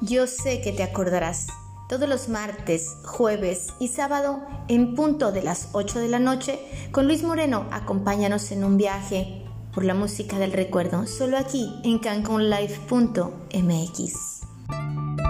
Yo sé que te acordarás. Todos los martes, jueves y sábado, en punto de las 8 de la noche, con Luis Moreno, acompáñanos en un viaje por la música del recuerdo, solo aquí en cancunlife.mx.